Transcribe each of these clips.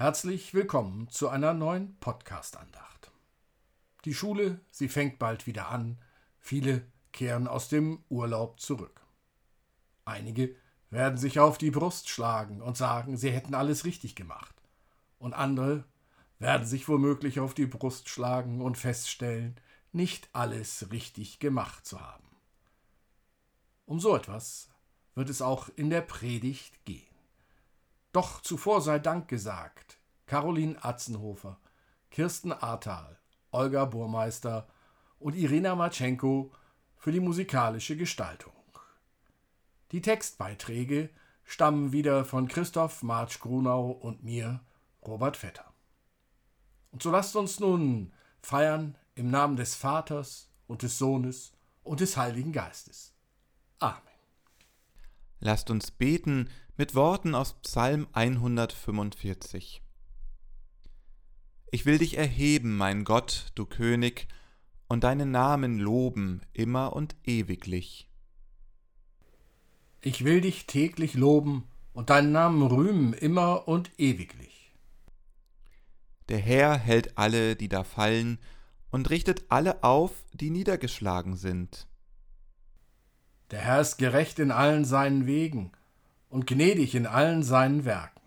Herzlich willkommen zu einer neuen Podcast-Andacht. Die Schule, sie fängt bald wieder an. Viele kehren aus dem Urlaub zurück. Einige werden sich auf die Brust schlagen und sagen, sie hätten alles richtig gemacht. Und andere werden sich womöglich auf die Brust schlagen und feststellen, nicht alles richtig gemacht zu haben. Um so etwas wird es auch in der Predigt gehen. Doch zuvor sei Dank gesagt, Caroline Atzenhofer, Kirsten Ahrtal, Olga Burmeister und Irina Matschenko für die musikalische Gestaltung. Die Textbeiträge stammen wieder von Christoph Marsch Grunau und mir, Robert Vetter. Und so lasst uns nun feiern im Namen des Vaters und des Sohnes und des Heiligen Geistes. Amen. Lasst uns beten mit Worten aus Psalm 145. Ich will dich erheben, mein Gott, du König, und deinen Namen loben immer und ewiglich. Ich will dich täglich loben und deinen Namen rühmen immer und ewiglich. Der Herr hält alle, die da fallen, und richtet alle auf, die niedergeschlagen sind. Der Herr ist gerecht in allen seinen Wegen und gnädig in allen seinen Werken.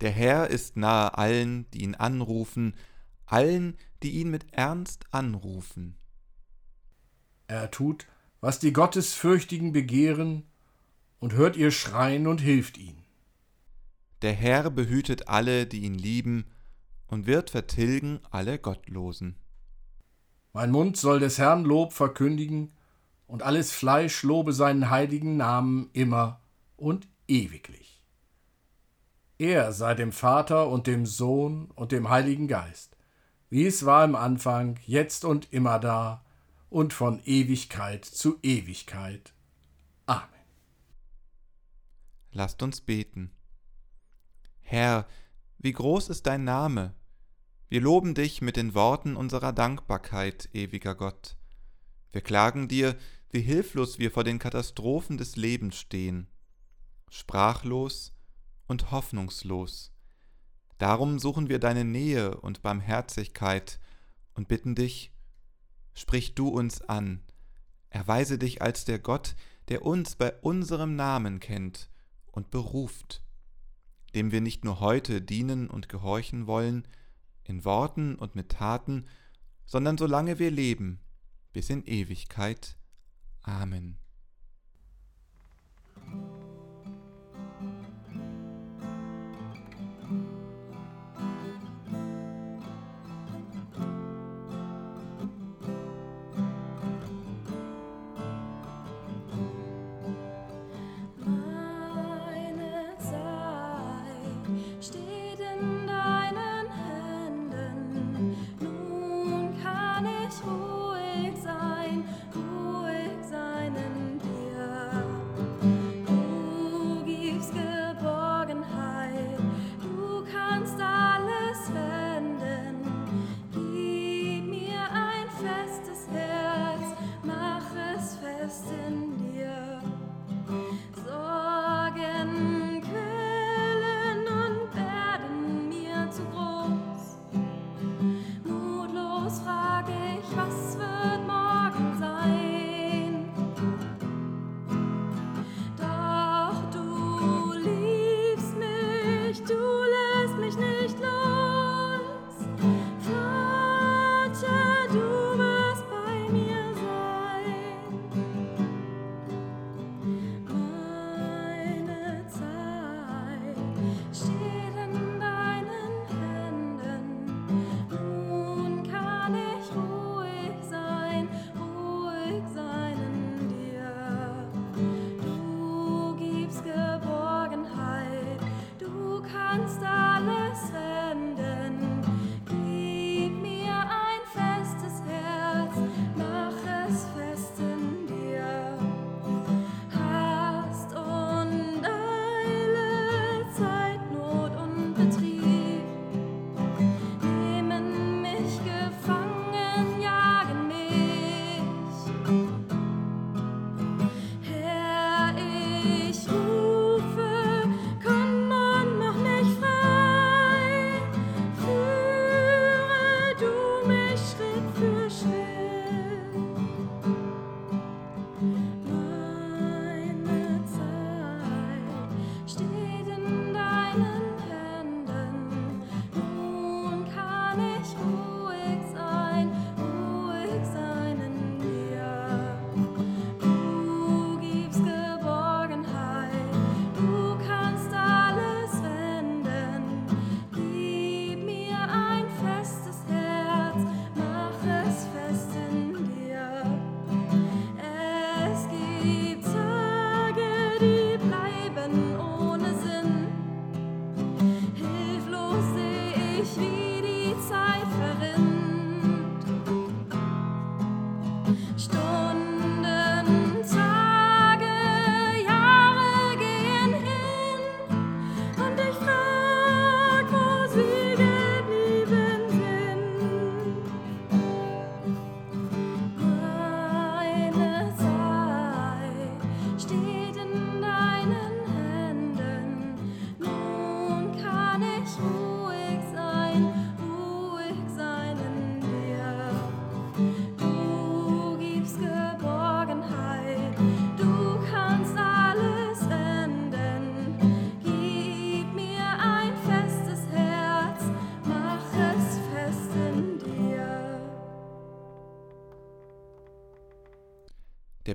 Der Herr ist nahe allen, die ihn anrufen, allen, die ihn mit Ernst anrufen. Er tut, was die Gottesfürchtigen begehren, und hört ihr Schreien und hilft ihnen. Der Herr behütet alle, die ihn lieben, und wird vertilgen alle Gottlosen. Mein Mund soll des Herrn Lob verkündigen, und alles Fleisch lobe seinen heiligen Namen immer und ewiglich. Er sei dem Vater und dem Sohn und dem Heiligen Geist, wie es war im Anfang, jetzt und immer da und von Ewigkeit zu Ewigkeit. Amen. Lasst uns beten. Herr, wie groß ist dein Name? Wir loben dich mit den Worten unserer Dankbarkeit, ewiger Gott. Wir klagen dir, wie hilflos wir vor den Katastrophen des Lebens stehen, sprachlos und hoffnungslos. Darum suchen wir deine Nähe und Barmherzigkeit und bitten dich, sprich du uns an, erweise dich als der Gott, der uns bei unserem Namen kennt und beruft, dem wir nicht nur heute dienen und gehorchen wollen, in Worten und mit Taten, sondern solange wir leben, bis in Ewigkeit. Amen.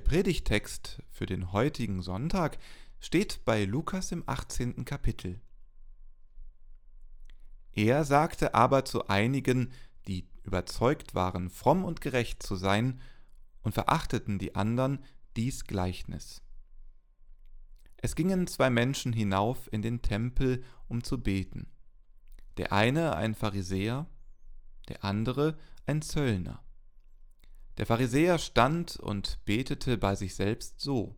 Predigtext für den heutigen Sonntag steht bei Lukas im 18. Kapitel. Er sagte aber zu einigen, die überzeugt waren, fromm und gerecht zu sein, und verachteten die anderen dies Gleichnis. Es gingen zwei Menschen hinauf in den Tempel, um zu beten. Der eine ein Pharisäer, der andere ein Zöllner. Der Pharisäer stand und betete bei sich selbst so.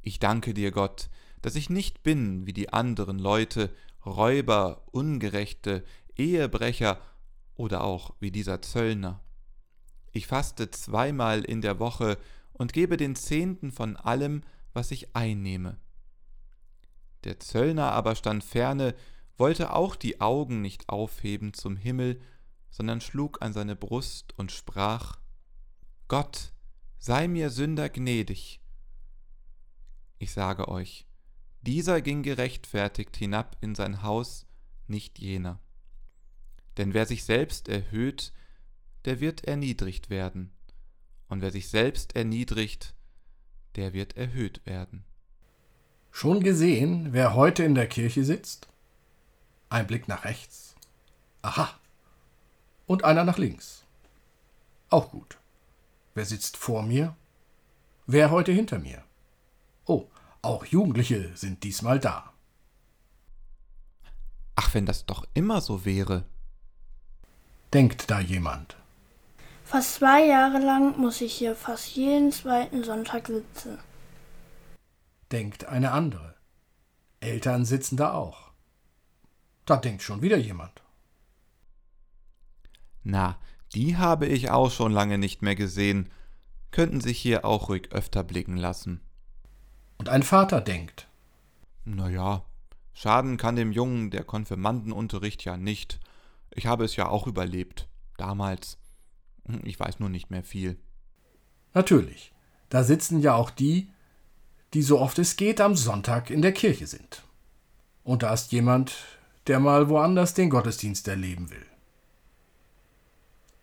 Ich danke dir, Gott, dass ich nicht bin wie die anderen Leute, Räuber, Ungerechte, Ehebrecher oder auch wie dieser Zöllner. Ich faste zweimal in der Woche und gebe den Zehnten von allem, was ich einnehme. Der Zöllner aber stand ferne, wollte auch die Augen nicht aufheben zum Himmel, sondern schlug an seine Brust und sprach Gott, sei mir Sünder gnädig. Ich sage euch, dieser ging gerechtfertigt hinab in sein Haus, nicht jener. Denn wer sich selbst erhöht, der wird erniedrigt werden, und wer sich selbst erniedrigt, der wird erhöht werden. Schon gesehen, wer heute in der Kirche sitzt? Ein Blick nach rechts. Aha, und einer nach links. Auch gut. Wer sitzt vor mir? Wer heute hinter mir? Oh, auch Jugendliche sind diesmal da. Ach, wenn das doch immer so wäre. Denkt da jemand? Fast zwei Jahre lang muss ich hier fast jeden zweiten Sonntag sitzen. Denkt eine andere. Eltern sitzen da auch. Da denkt schon wieder jemand. Na, die habe ich auch schon lange nicht mehr gesehen, könnten sich hier auch ruhig öfter blicken lassen. Und ein Vater denkt. Na ja, schaden kann dem Jungen der Konfirmandenunterricht ja nicht. Ich habe es ja auch überlebt. Damals. Ich weiß nur nicht mehr viel. Natürlich. Da sitzen ja auch die, die so oft es geht am Sonntag in der Kirche sind. Und da ist jemand, der mal woanders den Gottesdienst erleben will.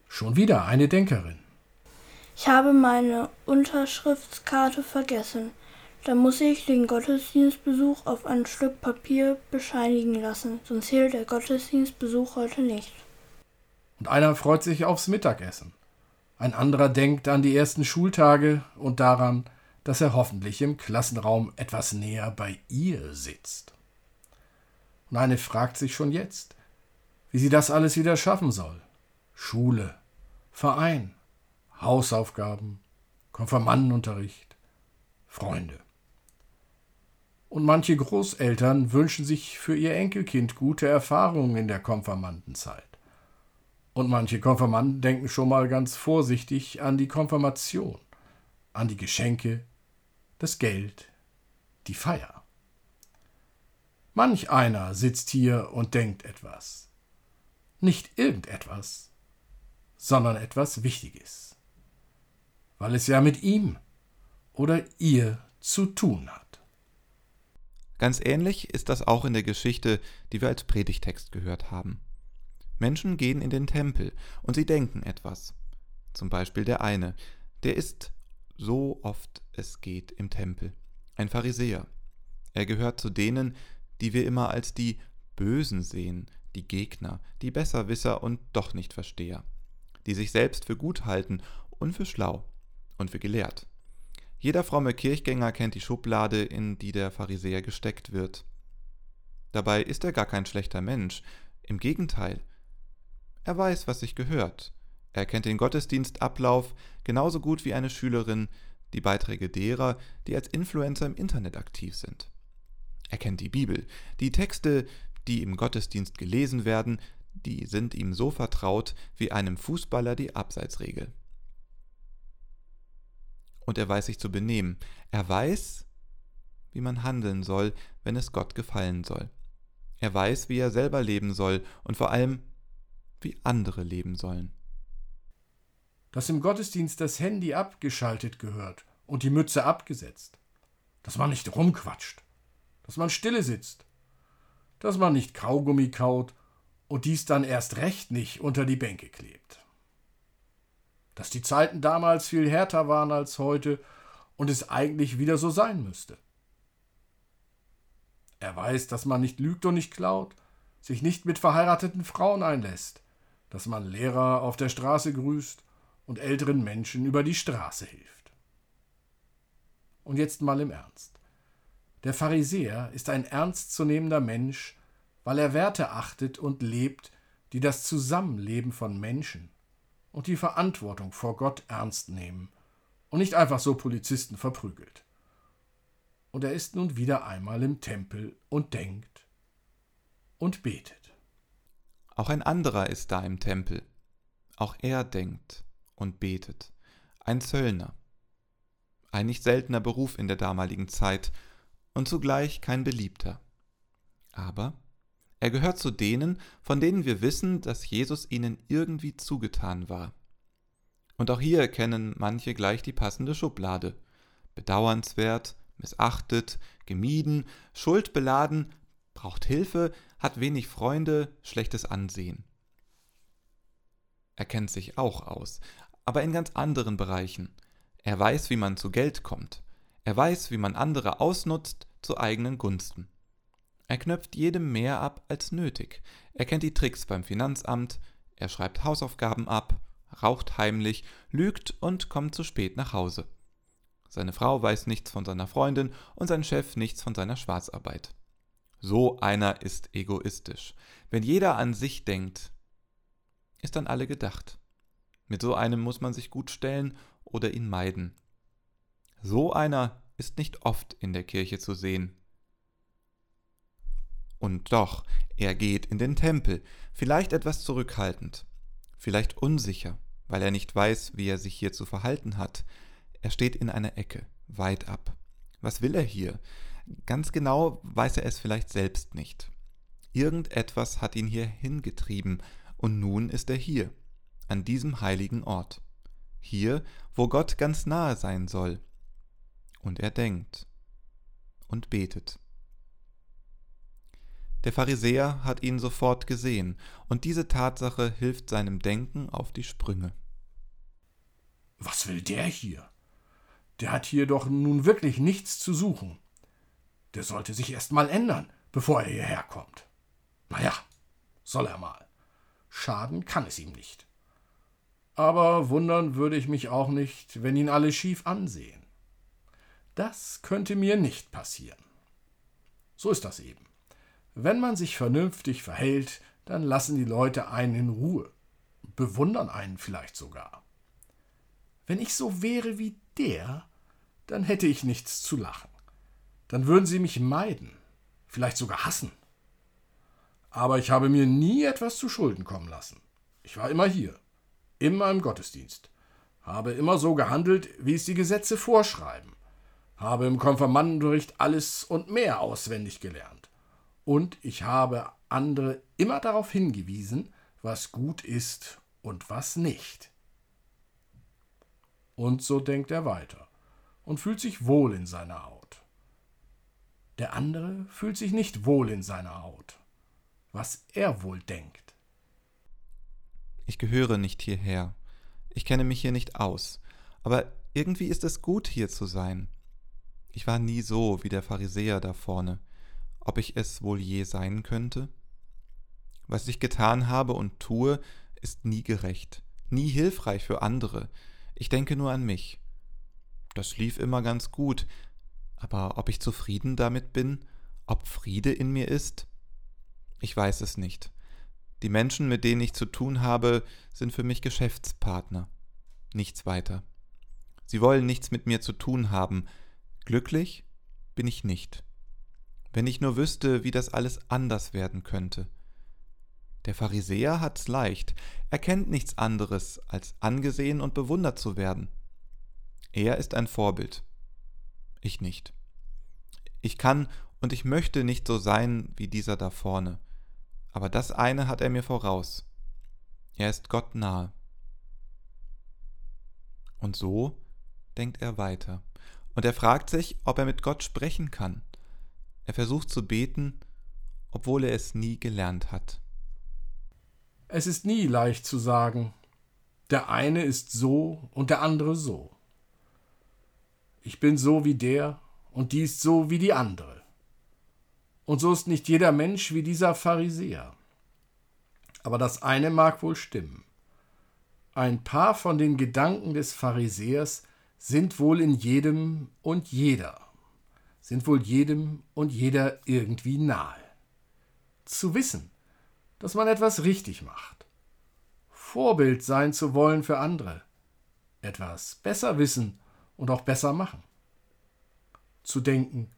Schon wieder eine Denkerin. Ich habe meine Unterschriftskarte vergessen. Da muss ich den Gottesdienstbesuch auf ein Stück Papier bescheinigen lassen, sonst zählt der Gottesdienstbesuch heute nicht. Und einer freut sich aufs Mittagessen. Ein anderer denkt an die ersten Schultage und daran, dass er hoffentlich im Klassenraum etwas näher bei ihr sitzt. Und eine fragt sich schon jetzt, wie sie das alles wieder schaffen soll. Schule, Verein, Hausaufgaben, Konfirmandenunterricht, Freunde. Und manche Großeltern wünschen sich für ihr Enkelkind gute Erfahrungen in der Konfirmandenzeit. Und manche Konfirmanden denken schon mal ganz vorsichtig an die Konfirmation, an die Geschenke, das Geld, die Feier. Manch einer sitzt hier und denkt etwas. Nicht irgendetwas, sondern etwas Wichtiges, weil es ja mit ihm oder ihr zu tun hat. Ganz ähnlich ist das auch in der Geschichte, die wir als Predigtext gehört haben. Menschen gehen in den Tempel und sie denken etwas. Zum Beispiel der eine, der ist so oft es geht im Tempel, ein Pharisäer. Er gehört zu denen, die wir immer als die Bösen sehen, die Gegner, die Besserwisser und doch nicht Versteher die sich selbst für gut halten und für schlau und für gelehrt. Jeder fromme Kirchgänger kennt die Schublade, in die der Pharisäer gesteckt wird. Dabei ist er gar kein schlechter Mensch, im Gegenteil. Er weiß, was sich gehört. Er kennt den Gottesdienstablauf genauso gut wie eine Schülerin die Beiträge derer, die als Influencer im Internet aktiv sind. Er kennt die Bibel, die Texte, die im Gottesdienst gelesen werden, die sind ihm so vertraut wie einem Fußballer die Abseitsregel. und er weiß sich zu benehmen. Er weiß, wie man handeln soll, wenn es Gott gefallen soll. Er weiß, wie er selber leben soll und vor allem, wie andere leben sollen. Dass im Gottesdienst das Handy abgeschaltet gehört und die Mütze abgesetzt. Dass man nicht rumquatscht. Dass man stille sitzt. Dass man nicht Kaugummi kaut und dies dann erst recht nicht unter die Bänke klebt. Dass die Zeiten damals viel härter waren als heute und es eigentlich wieder so sein müsste. Er weiß, dass man nicht lügt und nicht klaut, sich nicht mit verheirateten Frauen einlässt, dass man Lehrer auf der Straße grüßt und älteren Menschen über die Straße hilft. Und jetzt mal im Ernst. Der Pharisäer ist ein ernstzunehmender Mensch, weil er Werte achtet und lebt, die das Zusammenleben von Menschen und die Verantwortung vor Gott ernst nehmen und nicht einfach so Polizisten verprügelt und er ist nun wieder einmal im Tempel und denkt und betet. Auch ein anderer ist da im Tempel. Auch er denkt und betet. Ein Zöllner. Ein nicht seltener Beruf in der damaligen Zeit und zugleich kein beliebter. Aber er gehört zu denen, von denen wir wissen, dass Jesus ihnen irgendwie zugetan war. Und auch hier kennen manche gleich die passende Schublade. Bedauernswert, missachtet, gemieden, schuldbeladen, braucht Hilfe, hat wenig Freunde, schlechtes Ansehen. Er kennt sich auch aus, aber in ganz anderen Bereichen. Er weiß, wie man zu Geld kommt. Er weiß, wie man andere ausnutzt zu eigenen Gunsten. Er knöpft jedem mehr ab als nötig. Er kennt die Tricks beim Finanzamt, er schreibt Hausaufgaben ab, raucht heimlich, lügt und kommt zu spät nach Hause. Seine Frau weiß nichts von seiner Freundin und sein Chef nichts von seiner Schwarzarbeit. So einer ist egoistisch. Wenn jeder an sich denkt, ist an alle gedacht. Mit so einem muss man sich gut stellen oder ihn meiden. So einer ist nicht oft in der Kirche zu sehen. Und doch, er geht in den Tempel, vielleicht etwas zurückhaltend, vielleicht unsicher, weil er nicht weiß, wie er sich hier zu verhalten hat, er steht in einer Ecke, weit ab. Was will er hier? Ganz genau weiß er es vielleicht selbst nicht. Irgendetwas hat ihn hier hingetrieben, und nun ist er hier, an diesem heiligen Ort. Hier, wo Gott ganz nahe sein soll. Und er denkt und betet. Der Pharisäer hat ihn sofort gesehen, und diese Tatsache hilft seinem Denken auf die Sprünge. Was will der hier? Der hat hier doch nun wirklich nichts zu suchen. Der sollte sich erst mal ändern, bevor er hierher kommt. Na ja, soll er mal. Schaden kann es ihm nicht. Aber wundern würde ich mich auch nicht, wenn ihn alle schief ansehen. Das könnte mir nicht passieren. So ist das eben. Wenn man sich vernünftig verhält, dann lassen die Leute einen in Ruhe, bewundern einen vielleicht sogar. Wenn ich so wäre wie der, dann hätte ich nichts zu lachen. Dann würden sie mich meiden, vielleicht sogar hassen. Aber ich habe mir nie etwas zu Schulden kommen lassen. Ich war immer hier, immer im Gottesdienst, habe immer so gehandelt, wie es die Gesetze vorschreiben, habe im Konfirmandenbericht alles und mehr auswendig gelernt. Und ich habe andere immer darauf hingewiesen, was gut ist und was nicht. Und so denkt er weiter und fühlt sich wohl in seiner Haut. Der andere fühlt sich nicht wohl in seiner Haut. Was er wohl denkt. Ich gehöre nicht hierher. Ich kenne mich hier nicht aus. Aber irgendwie ist es gut, hier zu sein. Ich war nie so wie der Pharisäer da vorne. Ob ich es wohl je sein könnte? Was ich getan habe und tue, ist nie gerecht, nie hilfreich für andere, ich denke nur an mich. Das lief immer ganz gut, aber ob ich zufrieden damit bin, ob Friede in mir ist? Ich weiß es nicht. Die Menschen, mit denen ich zu tun habe, sind für mich Geschäftspartner. Nichts weiter. Sie wollen nichts mit mir zu tun haben. Glücklich bin ich nicht. Wenn ich nur wüsste, wie das alles anders werden könnte. Der Pharisäer hat's leicht, er kennt nichts anderes, als angesehen und bewundert zu werden. Er ist ein Vorbild. Ich nicht. Ich kann und ich möchte nicht so sein wie dieser da vorne. Aber das eine hat er mir voraus. Er ist Gott nahe. Und so denkt er weiter. Und er fragt sich, ob er mit Gott sprechen kann. Er versucht zu beten, obwohl er es nie gelernt hat. Es ist nie leicht zu sagen, der eine ist so und der andere so. Ich bin so wie der und die ist so wie die andere. Und so ist nicht jeder Mensch wie dieser Pharisäer. Aber das eine mag wohl stimmen. Ein paar von den Gedanken des Pharisäers sind wohl in jedem und jeder, sind wohl jedem und jeder irgendwie nahe. Zu wissen, dass man etwas richtig macht, Vorbild sein zu wollen für andere, etwas besser wissen und auch besser machen. Zu denken,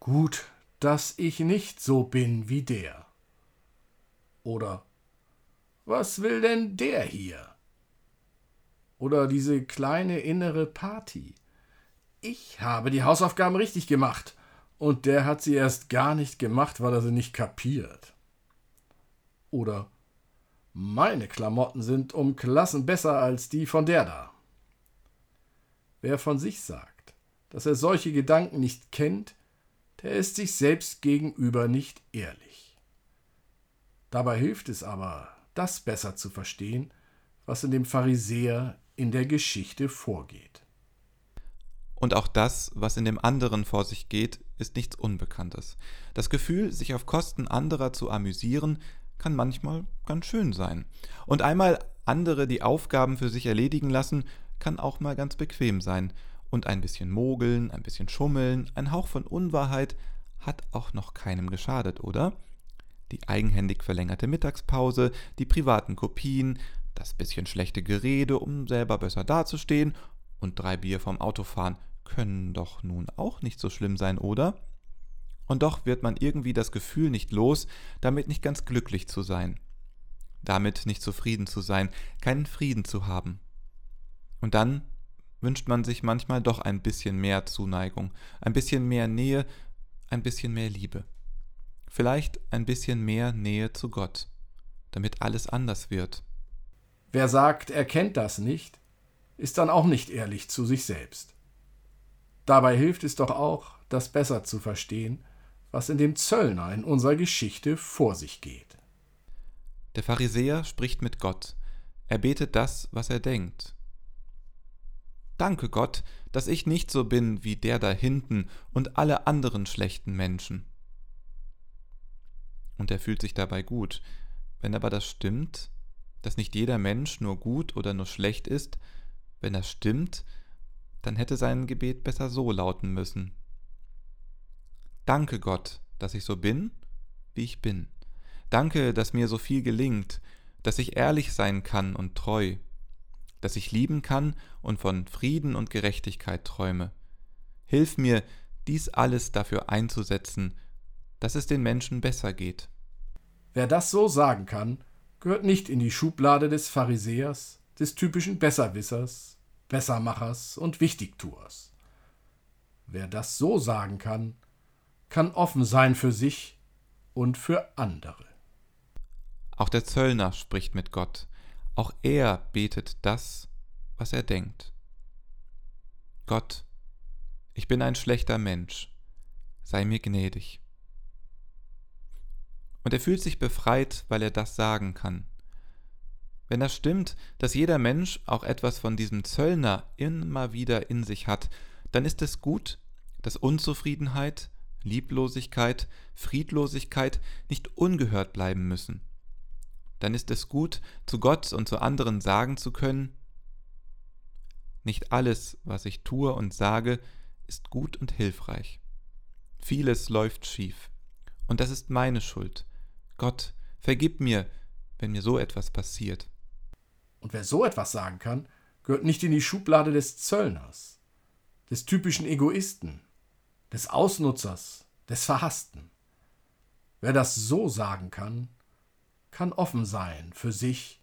gut, dass ich nicht so bin wie der. Oder was will denn der hier? Oder diese kleine innere Party. Ich habe die Hausaufgaben richtig gemacht und der hat sie erst gar nicht gemacht, weil er sie nicht kapiert. Oder meine Klamotten sind um Klassen besser als die von der da. Wer von sich sagt, dass er solche Gedanken nicht kennt, der ist sich selbst gegenüber nicht ehrlich. Dabei hilft es aber, das besser zu verstehen, was in dem Pharisäer in der Geschichte vorgeht. Und auch das, was in dem anderen vor sich geht, ist nichts Unbekanntes. Das Gefühl, sich auf Kosten anderer zu amüsieren, kann manchmal ganz schön sein. Und einmal andere die Aufgaben für sich erledigen lassen, kann auch mal ganz bequem sein. Und ein bisschen mogeln, ein bisschen schummeln, ein Hauch von Unwahrheit hat auch noch keinem geschadet, oder? Die eigenhändig verlängerte Mittagspause, die privaten Kopien, das bisschen schlechte Gerede, um selber besser dazustehen, und drei Bier vom Autofahren können doch nun auch nicht so schlimm sein, oder? Und doch wird man irgendwie das Gefühl nicht los, damit nicht ganz glücklich zu sein, damit nicht zufrieden zu sein, keinen Frieden zu haben. Und dann wünscht man sich manchmal doch ein bisschen mehr Zuneigung, ein bisschen mehr Nähe, ein bisschen mehr Liebe. Vielleicht ein bisschen mehr Nähe zu Gott, damit alles anders wird. Wer sagt, er kennt das nicht, ist dann auch nicht ehrlich zu sich selbst. Dabei hilft es doch auch, das besser zu verstehen, was in dem Zöllner in unserer Geschichte vor sich geht. Der Pharisäer spricht mit Gott. Er betet das, was er denkt. Danke Gott, dass ich nicht so bin wie der da hinten und alle anderen schlechten Menschen. Und er fühlt sich dabei gut. Wenn aber das stimmt, dass nicht jeder Mensch nur gut oder nur schlecht ist, wenn das stimmt, dann hätte sein Gebet besser so lauten müssen. Danke Gott, dass ich so bin, wie ich bin. Danke, dass mir so viel gelingt, dass ich ehrlich sein kann und treu, dass ich lieben kann und von Frieden und Gerechtigkeit träume. Hilf mir, dies alles dafür einzusetzen, dass es den Menschen besser geht. Wer das so sagen kann, gehört nicht in die Schublade des Pharisäers, des typischen Besserwissers, Bessermachers und Wichtigtuers. Wer das so sagen kann, kann offen sein für sich und für andere. Auch der Zöllner spricht mit Gott. Auch er betet das, was er denkt. Gott, ich bin ein schlechter Mensch, sei mir gnädig. Und er fühlt sich befreit, weil er das sagen kann. Wenn das stimmt, dass jeder Mensch auch etwas von diesem Zöllner immer wieder in sich hat, dann ist es gut, dass Unzufriedenheit, Lieblosigkeit, Friedlosigkeit nicht ungehört bleiben müssen. Dann ist es gut, zu Gott und zu anderen sagen zu können, nicht alles, was ich tue und sage, ist gut und hilfreich. Vieles läuft schief. Und das ist meine Schuld. Gott, vergib mir, wenn mir so etwas passiert. Und wer so etwas sagen kann, gehört nicht in die Schublade des Zöllners, des typischen Egoisten, des Ausnutzers, des Verhassten. Wer das so sagen kann, kann offen sein für sich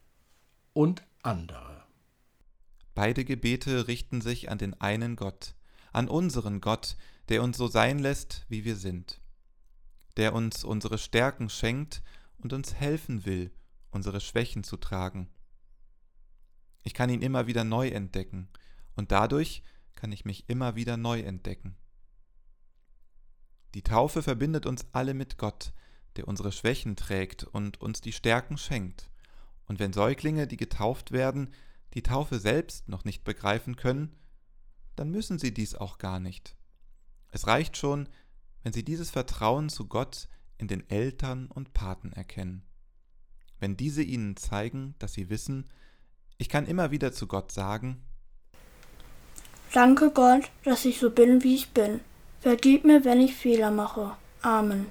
und andere. Beide Gebete richten sich an den einen Gott, an unseren Gott, der uns so sein lässt, wie wir sind, der uns unsere Stärken schenkt und uns helfen will, unsere Schwächen zu tragen. Ich kann ihn immer wieder neu entdecken und dadurch kann ich mich immer wieder neu entdecken. Die Taufe verbindet uns alle mit Gott, der unsere Schwächen trägt und uns die Stärken schenkt. Und wenn Säuglinge, die getauft werden, die Taufe selbst noch nicht begreifen können, dann müssen sie dies auch gar nicht. Es reicht schon, wenn sie dieses Vertrauen zu Gott in den Eltern und Paten erkennen. Wenn diese ihnen zeigen, dass sie wissen, ich kann immer wieder zu Gott sagen, Danke Gott, dass ich so bin, wie ich bin. Vergib mir, wenn ich Fehler mache. Amen.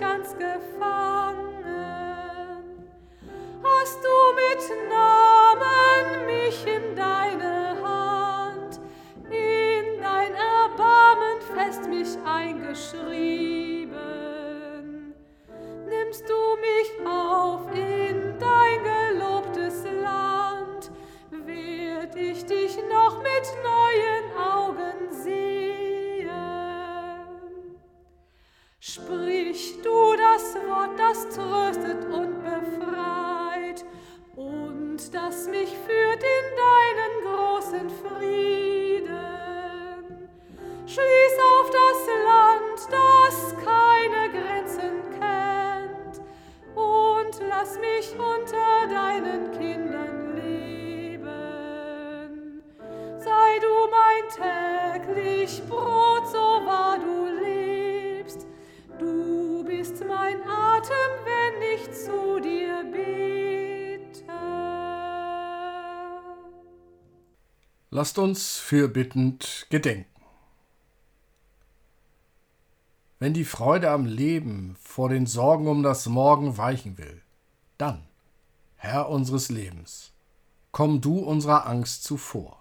ganz gefangen. Hast du mit Namen mich in deine Hand, in dein Erbarmen fest mich eingeschrieben. Lasst uns fürbittend gedenken. Wenn die Freude am Leben vor den Sorgen um das Morgen weichen will, dann, Herr unseres Lebens, komm du unserer Angst zuvor.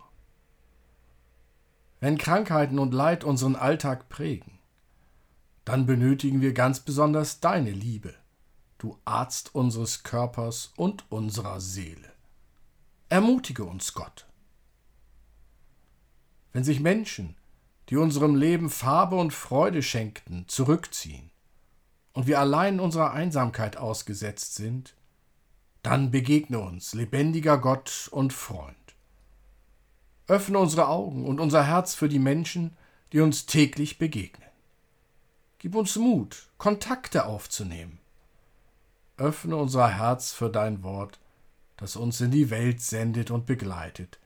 Wenn Krankheiten und Leid unseren Alltag prägen, dann benötigen wir ganz besonders deine Liebe, du Arzt unseres Körpers und unserer Seele. Ermutige uns, Gott wenn sich Menschen, die unserem Leben Farbe und Freude schenkten, zurückziehen und wir allein unserer Einsamkeit ausgesetzt sind, dann begegne uns, lebendiger Gott und Freund. Öffne unsere Augen und unser Herz für die Menschen, die uns täglich begegnen. Gib uns Mut, Kontakte aufzunehmen. Öffne unser Herz für dein Wort, das uns in die Welt sendet und begleitet,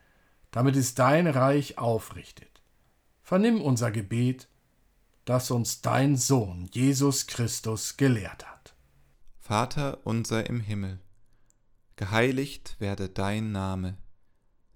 damit es dein Reich aufrichtet. Vernimm unser Gebet, das uns dein Sohn Jesus Christus gelehrt hat. Vater unser im Himmel, geheiligt werde dein Name,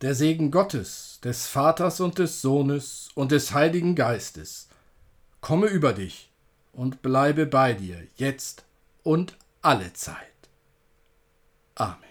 Der Segen Gottes, des Vaters und des Sohnes und des Heiligen Geistes, komme über dich und bleibe bei dir, jetzt und alle Zeit. Amen.